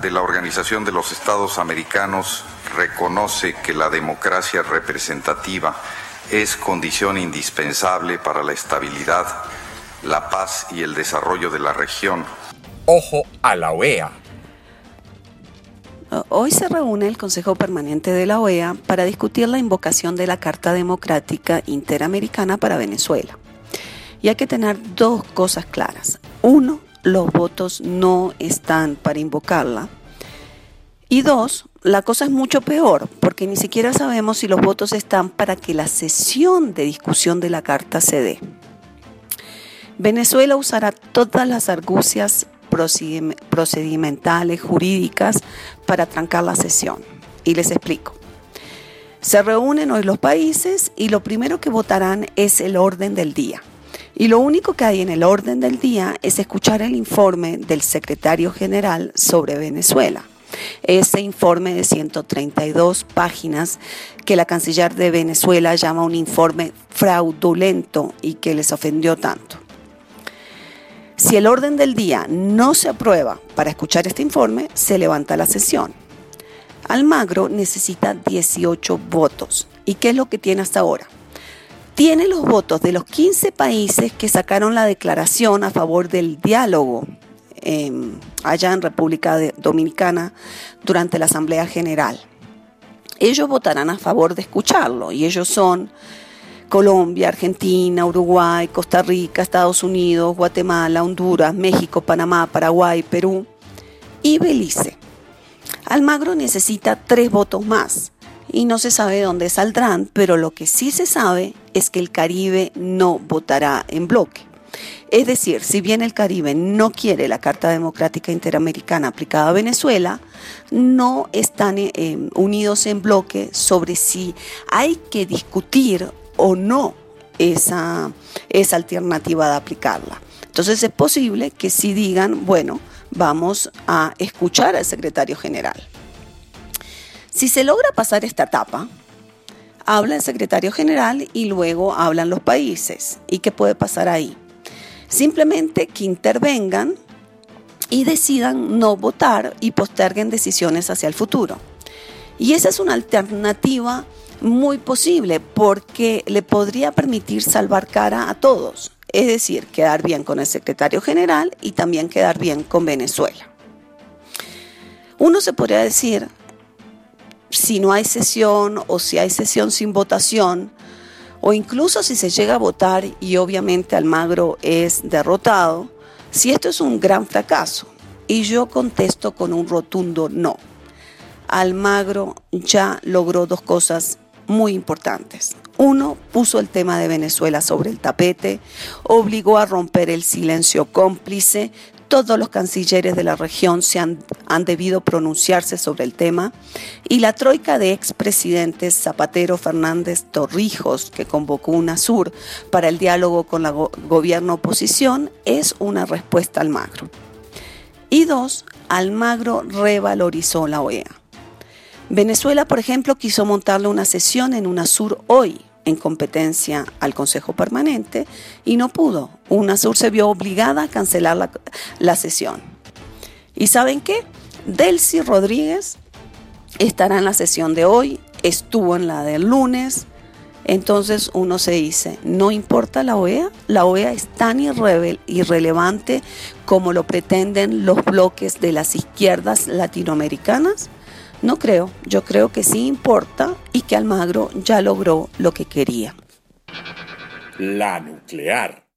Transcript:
de la Organización de los Estados Americanos reconoce que la democracia representativa es condición indispensable para la estabilidad, la paz y el desarrollo de la región. Ojo a la OEA. Hoy se reúne el Consejo Permanente de la OEA para discutir la invocación de la Carta Democrática Interamericana para Venezuela. Y hay que tener dos cosas claras. Uno, los votos no están para invocarla. Y dos, la cosa es mucho peor, porque ni siquiera sabemos si los votos están para que la sesión de discusión de la carta se dé. Venezuela usará todas las argucias procedimentales, jurídicas, para trancar la sesión. Y les explico. Se reúnen hoy los países y lo primero que votarán es el orden del día. Y lo único que hay en el orden del día es escuchar el informe del secretario general sobre Venezuela. Ese informe de 132 páginas que la canciller de Venezuela llama un informe fraudulento y que les ofendió tanto. Si el orden del día no se aprueba para escuchar este informe, se levanta la sesión. Almagro necesita 18 votos. ¿Y qué es lo que tiene hasta ahora? Tiene los votos de los 15 países que sacaron la declaración a favor del diálogo em, allá en República Dominicana durante la Asamblea General. Ellos votarán a favor de escucharlo y ellos son Colombia, Argentina, Uruguay, Costa Rica, Estados Unidos, Guatemala, Honduras, México, Panamá, Paraguay, Perú y Belice. Almagro necesita tres votos más y no se sabe dónde saldrán, pero lo que sí se sabe es que el Caribe no votará en bloque. Es decir, si bien el Caribe no quiere la Carta Democrática Interamericana aplicada a Venezuela, no están eh, unidos en bloque sobre si hay que discutir o no esa, esa alternativa de aplicarla. Entonces es posible que si digan, bueno, vamos a escuchar al secretario general. Si se logra pasar esta etapa, habla el secretario general y luego hablan los países. ¿Y qué puede pasar ahí? Simplemente que intervengan y decidan no votar y posterguen decisiones hacia el futuro. Y esa es una alternativa muy posible porque le podría permitir salvar cara a todos, es decir, quedar bien con el secretario general y también quedar bien con Venezuela. Uno se podría decir, si no hay sesión o si hay sesión sin votación, o incluso si se llega a votar y obviamente Almagro es derrotado, si esto es un gran fracaso. Y yo contesto con un rotundo no. Almagro ya logró dos cosas muy importantes. Uno, puso el tema de Venezuela sobre el tapete, obligó a romper el silencio cómplice, todos los cancilleres de la región se han, han debido pronunciarse sobre el tema y la troika de expresidentes Zapatero Fernández Torrijos, que convocó UNASUR para el diálogo con la gobierno-oposición, es una respuesta al Magro. Y dos, Almagro revalorizó la OEA. Venezuela, por ejemplo, quiso montarle una sesión en UNASUR hoy, en competencia al Consejo Permanente y no pudo. UNASUR se vio obligada a cancelar la, la sesión. ¿Y saben qué? Delcy Rodríguez estará en la sesión de hoy, estuvo en la del lunes. Entonces uno se dice, no importa la OEA, la OEA es tan irrelevante como lo pretenden los bloques de las izquierdas latinoamericanas. No creo, yo creo que sí importa y que Almagro ya logró lo que quería. La nuclear.